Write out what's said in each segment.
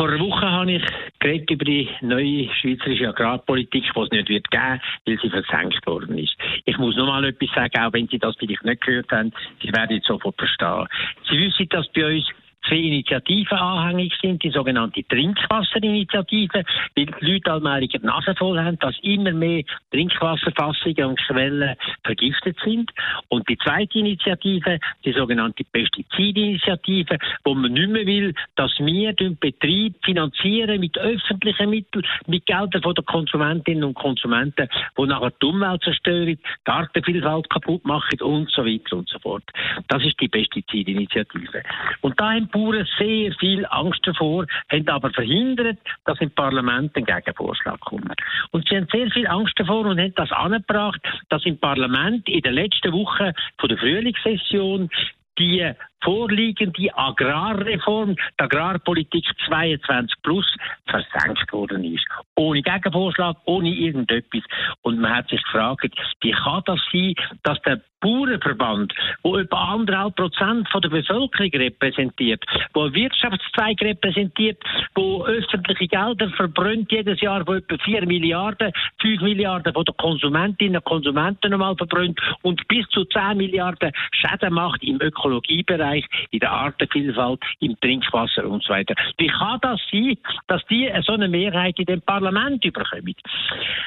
Vor einer Woche habe ich geredet über die neue schweizerische Agrarpolitik, die es nicht wird geben, weil sie versenkt worden ist. Ich muss noch mal etwas sagen, auch wenn Sie das vielleicht nicht gehört haben. Sie werden es sofort verstehen. Sie wissen, dass bei uns zwei Initiativen anhängig sind, die sogenannte Trinkwasserinitiative, weil die Leute allmählich die Nase voll haben, dass immer mehr Trinkwasserfassungen und Quellen vergiftet sind. Und die zweite Initiative, die sogenannte Pestizidinitiative, wo man nicht mehr will, dass wir den Betrieb finanzieren mit öffentlichen Mitteln, mit Geldern von den Konsumentinnen und Konsumenten, die nachher die Umwelt zerstören, Artenvielfalt kaputt machen und so weiter und so fort. Das ist die Pestizidinitiative. Und da haben Bauern sehr viel Angst davor, haben aber verhindert, dass im Parlament ein Gegenvorschlag kommt. Und sie haben sehr viel Angst davor und haben das angebracht, dass im Parlament in der letzten Woche von der Frühlingssession die vorliegende Agrarreform, die Agrarpolitik 22 plus, versenkt worden ist. Ohne Gegenvorschlag, ohne irgendetwas. Und man hat sich gefragt, wie kann das sein, dass der Bauernverband, wo etwa anderthalb Prozent von der Bevölkerung repräsentiert, einen Wirtschaftszweig repräsentiert, wo öffentliche Gelder verbrennt jedes Jahr, wo etwa 4 Milliarden, 5 Milliarden von den Konsumentinnen und Konsumenten einmal verbrennt und bis zu 10 Milliarden Schäden macht im Ökologiebereich, in der Artenvielfalt, im Trinkwasser und so weiter. Wie kann das sein, dass die so eine Mehrheit in dem Parlament überkommen?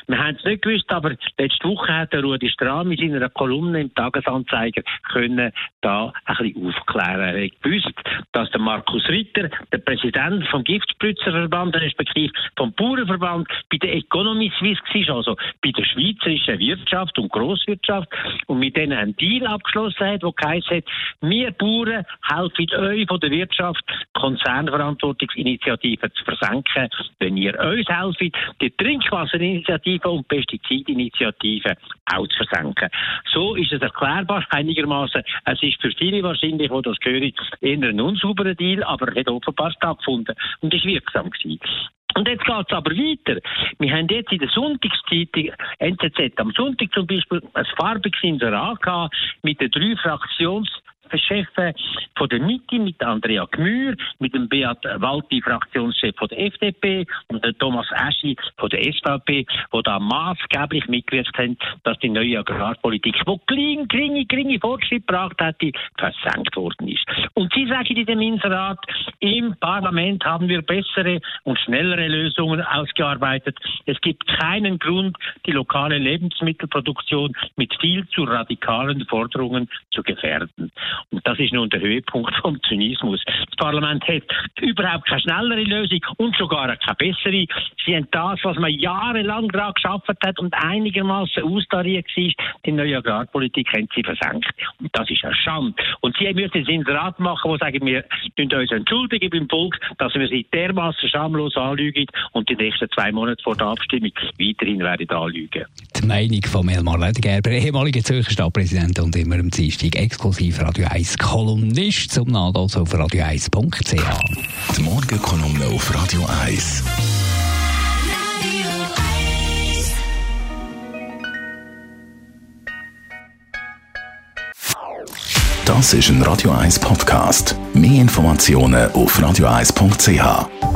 Wir haben es nicht gewusst, aber letzte Woche hat der Rudi Strahm in seiner Kolumne im Tagesanzeiger können da ein bisschen aufklären. Er hat gewusst, dass der Markus Ritter, der Präsident vom Giftspritzerverband, respektive vom Bauernverband, bei der Economy Suisse war, also bei der schweizerischen Wirtschaft und Grosswirtschaft, und mit denen einen Deal abgeschlossen hat, der geheißen hat, wir Bauern helfen euch von der Wirtschaft, Konzernverantwortungsinitiativen zu versenken, wenn ihr uns helft, die Trinkwasserinitiative und Pestizidinitiative auch zu versenken. So ist es erklärbar einigermaßen. Es ist für viele wahrscheinlich, die das hören, eher ein unsauberer Deal, aber er hat offenbar stattgefunden und ist wirksam gewesen. Und jetzt geht es aber weiter. Wir haben jetzt in der Sonntagszeitung, NZZ am Sonntag zum Beispiel, ein farbiges Inserat gehabt mit den drei Fraktions- Chef von der Mitte mit Andrea Gmür, mit dem Beat Walti, Fraktionschef von der FDP und der Thomas Eschi von der SVP, wo da maßgeblich mitgewirkt haben, dass die neue Agrarpolitik, die kleine, kleine, kleine Fortschritte gebracht hat, versenkt worden ist. Und sie sagen in dem Inserat, im Parlament haben wir bessere und schnellere Lösungen ausgearbeitet. Es gibt keinen Grund, die lokale Lebensmittelproduktion mit viel zu radikalen Forderungen zu gefährden. Und das ist nun der Höhepunkt vom Zynismus. Das Parlament hat überhaupt keine schnellere Lösung und sogar keine bessere. Sie haben das, was man jahrelang daran geschafft hat und einigermaßen austariert war, die neue Agrarpolitik haben sie versenkt. Und das ist eine Schande. Und sie müssen jetzt ins Rat machen, wo sagen, wir uns entschuldigen beim Volk, dass wir sie dermaßen schamlos anlügen und die nächsten zwei Monate vor der Abstimmung weiterhin werden anlügen. Die Meinung von Elmar Ledergerber, ehemaliger Zürcher Stadtpräsident und immer im Dienstag exklusiv Radio 1 Kolumnist zum Nachlesen auf radio1.ch. Die Morgenkolumne auf Radio 1. Das ist ein Radio 1 Podcast. Mehr Informationen auf radio1.ch.